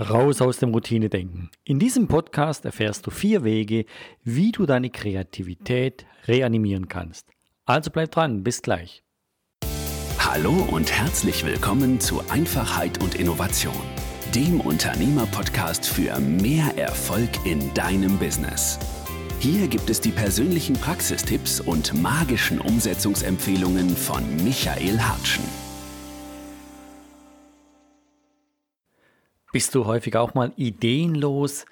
Raus aus dem Routinedenken. In diesem Podcast erfährst du vier Wege, wie du deine Kreativität reanimieren kannst. Also bleib dran, bis gleich. Hallo und herzlich willkommen zu Einfachheit und Innovation, dem Unternehmer-Podcast für mehr Erfolg in deinem Business. Hier gibt es die persönlichen Praxistipps und magischen Umsetzungsempfehlungen von Michael Hartschen. Bist du häufig auch mal ideenlos?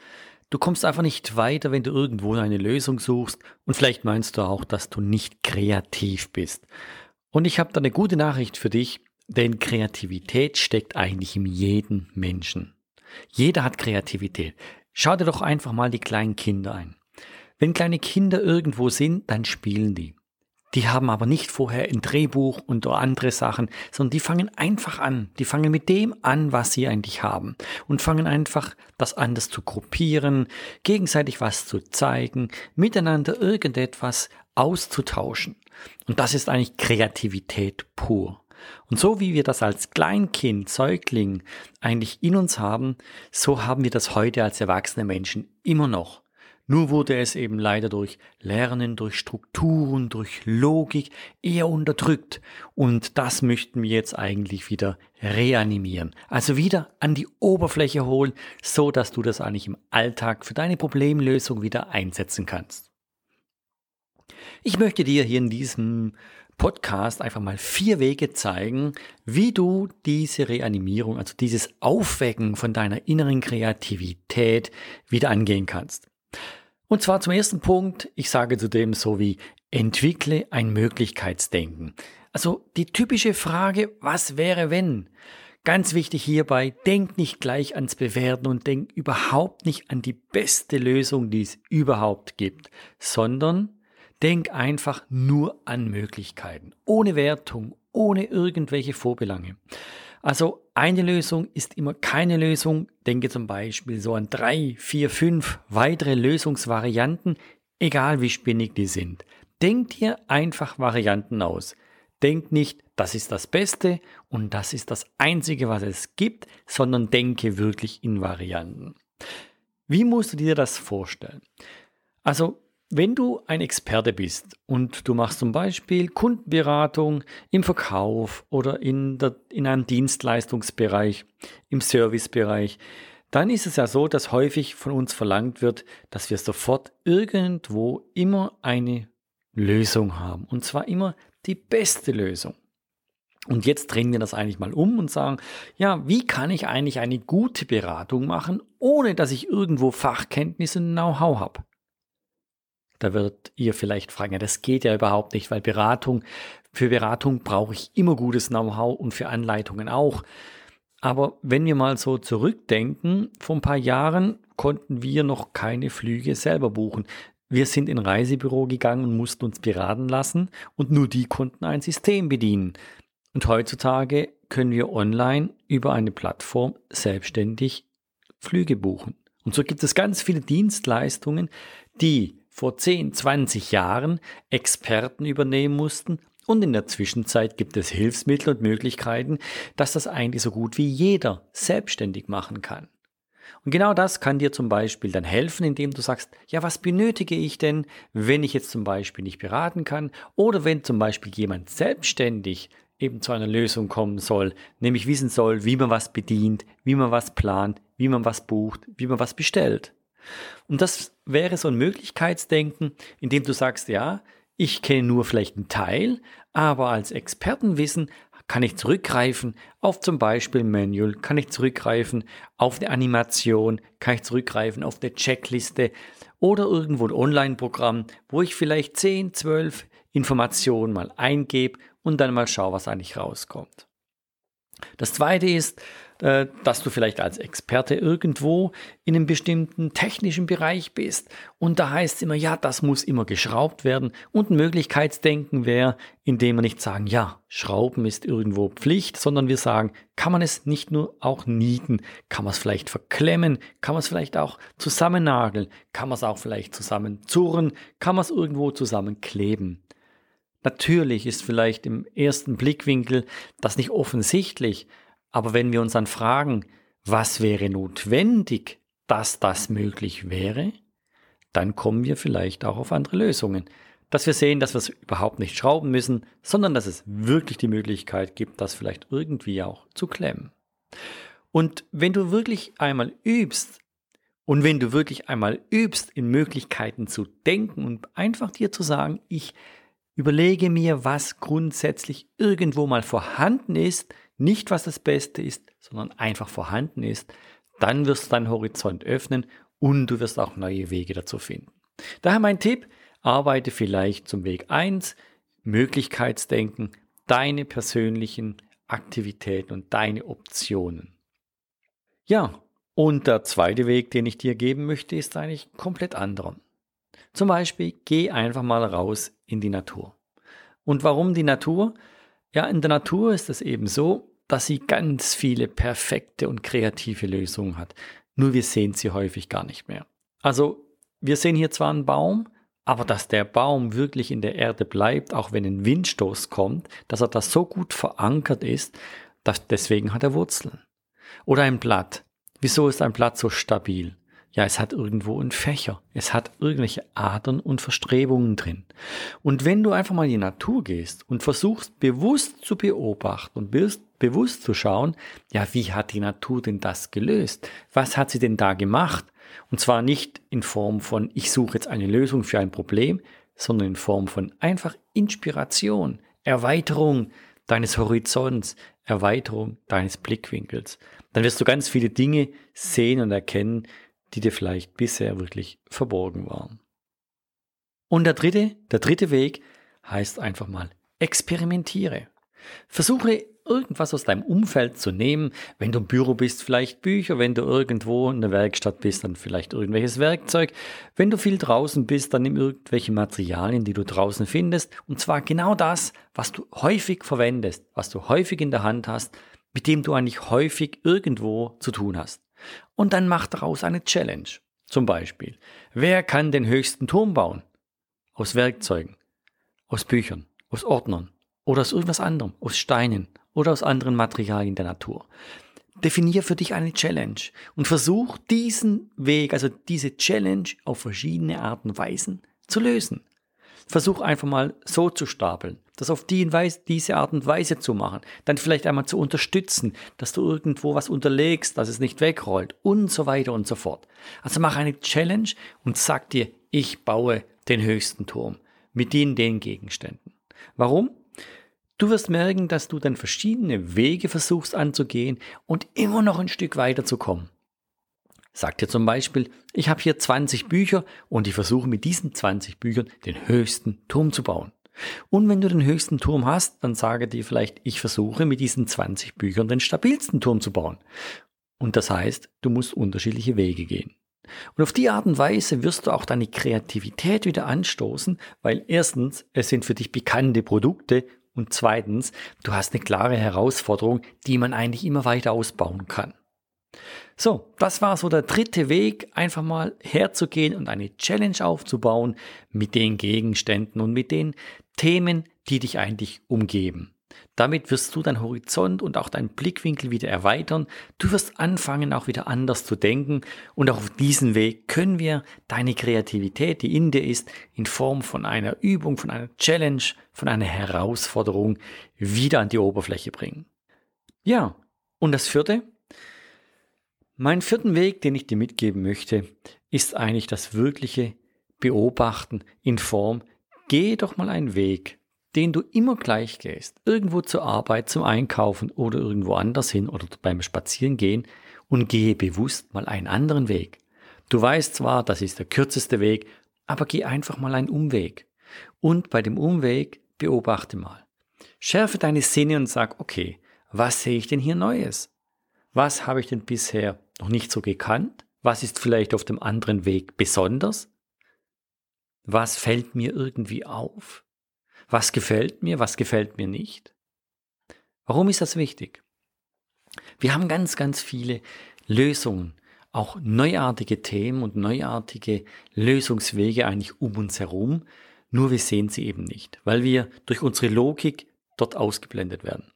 Du kommst einfach nicht weiter, wenn du irgendwo eine Lösung suchst und vielleicht meinst du auch, dass du nicht kreativ bist. Und ich habe da eine gute Nachricht für dich, denn Kreativität steckt eigentlich in jedem Menschen. Jeder hat Kreativität. Schau dir doch einfach mal die kleinen Kinder ein. Wenn kleine Kinder irgendwo sind, dann spielen die. Die haben aber nicht vorher ein Drehbuch und andere Sachen, sondern die fangen einfach an. Die fangen mit dem an, was sie eigentlich haben und fangen einfach das anders zu gruppieren, gegenseitig was zu zeigen, miteinander irgendetwas auszutauschen. Und das ist eigentlich Kreativität pur. Und so wie wir das als Kleinkind, Säugling eigentlich in uns haben, so haben wir das heute als erwachsene Menschen immer noch. Nur wurde es eben leider durch Lernen, durch Strukturen, durch Logik eher unterdrückt. Und das möchten wir jetzt eigentlich wieder reanimieren. Also wieder an die Oberfläche holen, so dass du das eigentlich im Alltag für deine Problemlösung wieder einsetzen kannst. Ich möchte dir hier in diesem Podcast einfach mal vier Wege zeigen, wie du diese Reanimierung, also dieses Aufwecken von deiner inneren Kreativität wieder angehen kannst. Und zwar zum ersten Punkt, ich sage zudem so wie entwickle ein Möglichkeitsdenken. Also die typische Frage, was wäre wenn? Ganz wichtig hierbei, denk nicht gleich ans Bewerten und denk überhaupt nicht an die beste Lösung, die es überhaupt gibt, sondern denk einfach nur an Möglichkeiten, ohne Wertung, ohne irgendwelche Vorbelange. Also eine Lösung ist immer keine Lösung. Denke zum Beispiel so an drei, vier, fünf weitere Lösungsvarianten, egal wie spinnig die sind. Denk dir einfach Varianten aus. Denk nicht, das ist das Beste und das ist das Einzige, was es gibt, sondern denke wirklich in Varianten. Wie musst du dir das vorstellen? Also wenn du ein Experte bist und du machst zum Beispiel Kundenberatung im Verkauf oder in, der, in einem Dienstleistungsbereich, im Servicebereich, dann ist es ja so, dass häufig von uns verlangt wird, dass wir sofort irgendwo immer eine Lösung haben. Und zwar immer die beste Lösung. Und jetzt drehen wir das eigentlich mal um und sagen, ja, wie kann ich eigentlich eine gute Beratung machen, ohne dass ich irgendwo Fachkenntnisse und Know-how habe? Da wird ihr vielleicht fragen, ja, das geht ja überhaupt nicht, weil Beratung, für Beratung brauche ich immer gutes Know-how und für Anleitungen auch. Aber wenn wir mal so zurückdenken, vor ein paar Jahren konnten wir noch keine Flüge selber buchen. Wir sind in Reisebüro gegangen und mussten uns beraten lassen und nur die konnten ein System bedienen. Und heutzutage können wir online über eine Plattform selbstständig Flüge buchen. Und so gibt es ganz viele Dienstleistungen, die vor 10, 20 Jahren Experten übernehmen mussten und in der Zwischenzeit gibt es Hilfsmittel und Möglichkeiten, dass das eigentlich so gut wie jeder selbstständig machen kann. Und genau das kann dir zum Beispiel dann helfen, indem du sagst, ja, was benötige ich denn, wenn ich jetzt zum Beispiel nicht beraten kann oder wenn zum Beispiel jemand selbstständig eben zu einer Lösung kommen soll, nämlich wissen soll, wie man was bedient, wie man was plant, wie man was bucht, wie man was bestellt. Und das wäre so ein Möglichkeitsdenken, in dem du sagst, ja, ich kenne nur vielleicht einen Teil, aber als Expertenwissen kann ich zurückgreifen auf zum Beispiel Manual, kann ich zurückgreifen auf eine Animation, kann ich zurückgreifen auf eine Checkliste oder irgendwo ein Online-Programm, wo ich vielleicht 10, 12 Informationen mal eingebe und dann mal schaue, was eigentlich rauskommt. Das zweite ist, äh, dass du vielleicht als Experte irgendwo in einem bestimmten technischen Bereich bist. Und da heißt es immer, ja, das muss immer geschraubt werden. Und ein Möglichkeitsdenken wäre, indem wir nicht sagen, ja, Schrauben ist irgendwo Pflicht, sondern wir sagen, kann man es nicht nur auch nieten, kann man es vielleicht verklemmen, kann man es vielleicht auch zusammennageln, kann man es auch vielleicht zusammenzurren, kann man es irgendwo zusammenkleben. Natürlich ist vielleicht im ersten Blickwinkel das nicht offensichtlich, aber wenn wir uns dann fragen, was wäre notwendig, dass das möglich wäre, dann kommen wir vielleicht auch auf andere Lösungen. Dass wir sehen, dass wir es überhaupt nicht schrauben müssen, sondern dass es wirklich die Möglichkeit gibt, das vielleicht irgendwie auch zu klemmen. Und wenn du wirklich einmal übst, und wenn du wirklich einmal übst, in Möglichkeiten zu denken und einfach dir zu sagen, ich überlege mir, was grundsätzlich irgendwo mal vorhanden ist, nicht was das Beste ist, sondern einfach vorhanden ist, dann wirst du deinen Horizont öffnen und du wirst auch neue Wege dazu finden. Daher mein Tipp, arbeite vielleicht zum Weg 1, Möglichkeitsdenken, deine persönlichen Aktivitäten und deine Optionen. Ja, und der zweite Weg, den ich dir geben möchte, ist eigentlich komplett anderer. Zum Beispiel, geh einfach mal raus in die Natur. Und warum die Natur? Ja, in der Natur ist es eben so, dass sie ganz viele perfekte und kreative Lösungen hat. Nur wir sehen sie häufig gar nicht mehr. Also, wir sehen hier zwar einen Baum, aber dass der Baum wirklich in der Erde bleibt, auch wenn ein Windstoß kommt, dass er da so gut verankert ist, dass deswegen hat er Wurzeln. Oder ein Blatt. Wieso ist ein Blatt so stabil? Ja, es hat irgendwo einen Fächer. Es hat irgendwelche Adern und Verstrebungen drin. Und wenn du einfach mal in die Natur gehst und versuchst bewusst zu beobachten und bewusst zu schauen, ja, wie hat die Natur denn das gelöst? Was hat sie denn da gemacht? Und zwar nicht in Form von, ich suche jetzt eine Lösung für ein Problem, sondern in Form von einfach Inspiration, Erweiterung deines Horizonts, Erweiterung deines Blickwinkels. Dann wirst du ganz viele Dinge sehen und erkennen, die dir vielleicht bisher wirklich verborgen waren. Und der dritte, der dritte Weg heißt einfach mal experimentiere. Versuche irgendwas aus deinem Umfeld zu nehmen. Wenn du im Büro bist, vielleicht Bücher. Wenn du irgendwo in der Werkstatt bist, dann vielleicht irgendwelches Werkzeug. Wenn du viel draußen bist, dann nimm irgendwelche Materialien, die du draußen findest. Und zwar genau das, was du häufig verwendest, was du häufig in der Hand hast, mit dem du eigentlich häufig irgendwo zu tun hast. Und dann mach daraus eine Challenge. Zum Beispiel, wer kann den höchsten Turm bauen? Aus Werkzeugen, aus Büchern, aus Ordnern oder aus irgendwas anderem, aus Steinen oder aus anderen Materialien der Natur. Definier für dich eine Challenge und versuch diesen Weg, also diese Challenge auf verschiedene Arten und Weisen zu lösen. Versuch einfach mal so zu stapeln, das auf die Weise, diese Art und Weise zu machen, dann vielleicht einmal zu unterstützen, dass du irgendwo was unterlegst, dass es nicht wegrollt und so weiter und so fort. Also mach eine Challenge und sag dir, ich baue den höchsten Turm mit den, den Gegenständen. Warum? Du wirst merken, dass du dann verschiedene Wege versuchst anzugehen und immer noch ein Stück weiter zu kommen. Sag dir zum Beispiel, ich habe hier 20 Bücher und ich versuche mit diesen 20 Büchern den höchsten Turm zu bauen. Und wenn du den höchsten Turm hast, dann sage dir vielleicht, ich versuche mit diesen 20 Büchern den stabilsten Turm zu bauen. Und das heißt, du musst unterschiedliche Wege gehen. Und auf die Art und Weise wirst du auch deine Kreativität wieder anstoßen, weil erstens, es sind für dich bekannte Produkte und zweitens, du hast eine klare Herausforderung, die man eigentlich immer weiter ausbauen kann. So, das war so der dritte Weg, einfach mal herzugehen und eine Challenge aufzubauen mit den Gegenständen und mit den Themen, die dich eigentlich umgeben. Damit wirst du dein Horizont und auch deinen Blickwinkel wieder erweitern. Du wirst anfangen, auch wieder anders zu denken. Und auch auf diesem Weg können wir deine Kreativität, die in dir ist, in Form von einer Übung, von einer Challenge, von einer Herausforderung wieder an die Oberfläche bringen. Ja, und das vierte, mein vierten Weg, den ich dir mitgeben möchte, ist eigentlich das wirkliche Beobachten in Form, geh doch mal einen Weg, den du immer gleich gehst, irgendwo zur Arbeit, zum Einkaufen oder irgendwo anders hin oder beim Spazierengehen und gehe bewusst mal einen anderen Weg. Du weißt zwar, das ist der kürzeste Weg, aber geh einfach mal einen Umweg. Und bei dem Umweg beobachte mal. Schärfe deine Sinne und sag, okay, was sehe ich denn hier Neues? Was habe ich denn bisher noch nicht so gekannt? Was ist vielleicht auf dem anderen Weg besonders? Was fällt mir irgendwie auf? Was gefällt mir, was gefällt mir nicht? Warum ist das wichtig? Wir haben ganz, ganz viele Lösungen, auch neuartige Themen und neuartige Lösungswege eigentlich um uns herum, nur wir sehen sie eben nicht, weil wir durch unsere Logik dort ausgeblendet werden.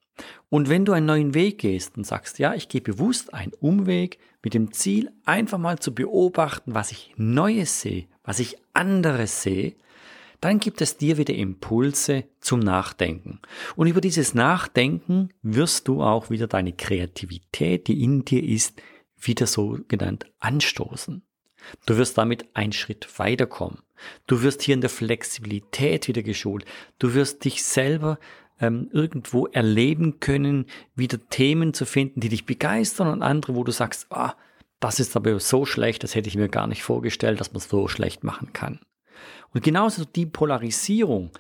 Und wenn du einen neuen Weg gehst und sagst, ja, ich gehe bewusst einen Umweg mit dem Ziel, einfach mal zu beobachten, was ich Neues sehe, was ich anderes sehe, dann gibt es dir wieder Impulse zum Nachdenken. Und über dieses Nachdenken wirst du auch wieder deine Kreativität, die in dir ist, wieder so genannt anstoßen. Du wirst damit einen Schritt weiterkommen. Du wirst hier in der Flexibilität wieder geschult. Du wirst dich selber ähm, irgendwo erleben können, wieder Themen zu finden, die dich begeistern und andere, wo du sagst, ah, das ist aber so schlecht, das hätte ich mir gar nicht vorgestellt, dass man es so schlecht machen kann. Und genauso die Polarisierung,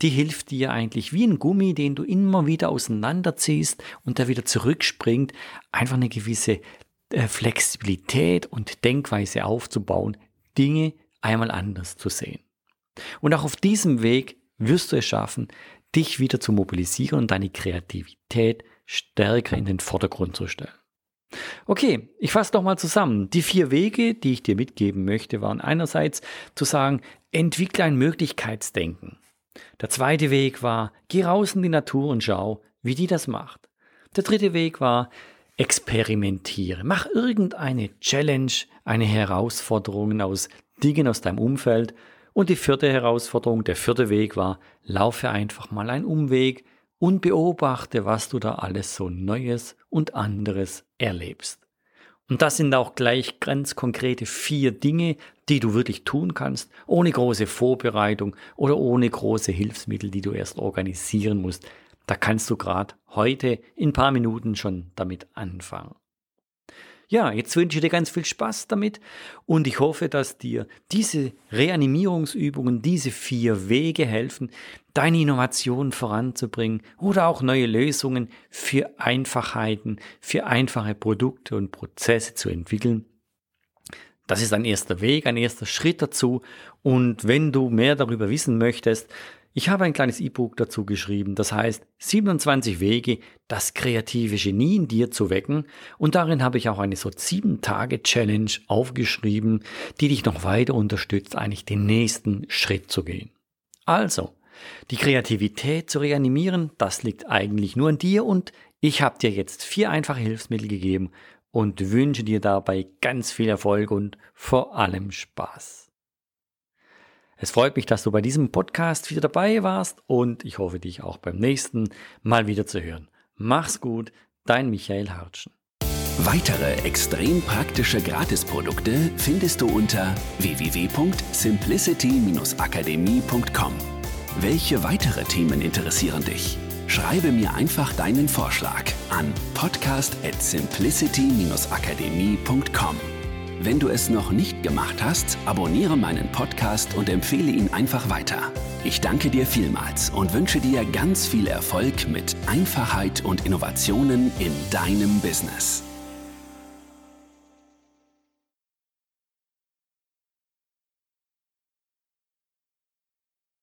die hilft dir eigentlich wie ein Gummi, den du immer wieder auseinanderziehst und der wieder zurückspringt, einfach eine gewisse äh, Flexibilität und Denkweise aufzubauen, Dinge einmal anders zu sehen. Und auch auf diesem Weg wirst du es schaffen, dich wieder zu mobilisieren und deine Kreativität stärker in den Vordergrund zu stellen. Okay, ich fasse doch mal zusammen. Die vier Wege, die ich dir mitgeben möchte, waren einerseits zu sagen, entwickle ein Möglichkeitsdenken. Der zweite Weg war, geh raus in die Natur und schau, wie die das macht. Der dritte Weg war, experimentiere. Mach irgendeine Challenge, eine Herausforderung aus Dingen aus deinem Umfeld. Und die vierte Herausforderung, der vierte Weg war, laufe einfach mal einen Umweg und beobachte, was du da alles so Neues und anderes erlebst. Und das sind auch gleich ganz konkrete vier Dinge, die du wirklich tun kannst, ohne große Vorbereitung oder ohne große Hilfsmittel, die du erst organisieren musst. Da kannst du gerade heute in ein paar Minuten schon damit anfangen. Ja, jetzt wünsche ich dir ganz viel Spaß damit und ich hoffe, dass dir diese Reanimierungsübungen, diese vier Wege helfen, deine Innovation voranzubringen oder auch neue Lösungen für Einfachheiten, für einfache Produkte und Prozesse zu entwickeln. Das ist ein erster Weg, ein erster Schritt dazu. Und wenn du mehr darüber wissen möchtest, ich habe ein kleines E-Book dazu geschrieben, das heißt 27 Wege, das kreative Genie in dir zu wecken. Und darin habe ich auch eine so 7-Tage-Challenge aufgeschrieben, die dich noch weiter unterstützt, eigentlich den nächsten Schritt zu gehen. Also, die Kreativität zu reanimieren, das liegt eigentlich nur an dir und ich habe dir jetzt vier einfache Hilfsmittel gegeben und wünsche dir dabei ganz viel Erfolg und vor allem Spaß. Es freut mich, dass du bei diesem Podcast wieder dabei warst und ich hoffe, dich auch beim nächsten Mal wieder zu hören. Mach's gut, dein Michael Hartschen. Weitere extrem praktische Gratisprodukte findest du unter www.simplicity-akademie.com. Welche weitere Themen interessieren dich? Schreibe mir einfach deinen Vorschlag an podcast at simplicity-akademie.com. Wenn du es noch nicht gemacht hast, abonniere meinen Podcast und empfehle ihn einfach weiter. Ich danke dir vielmals und wünsche dir ganz viel Erfolg mit Einfachheit und Innovationen in deinem Business.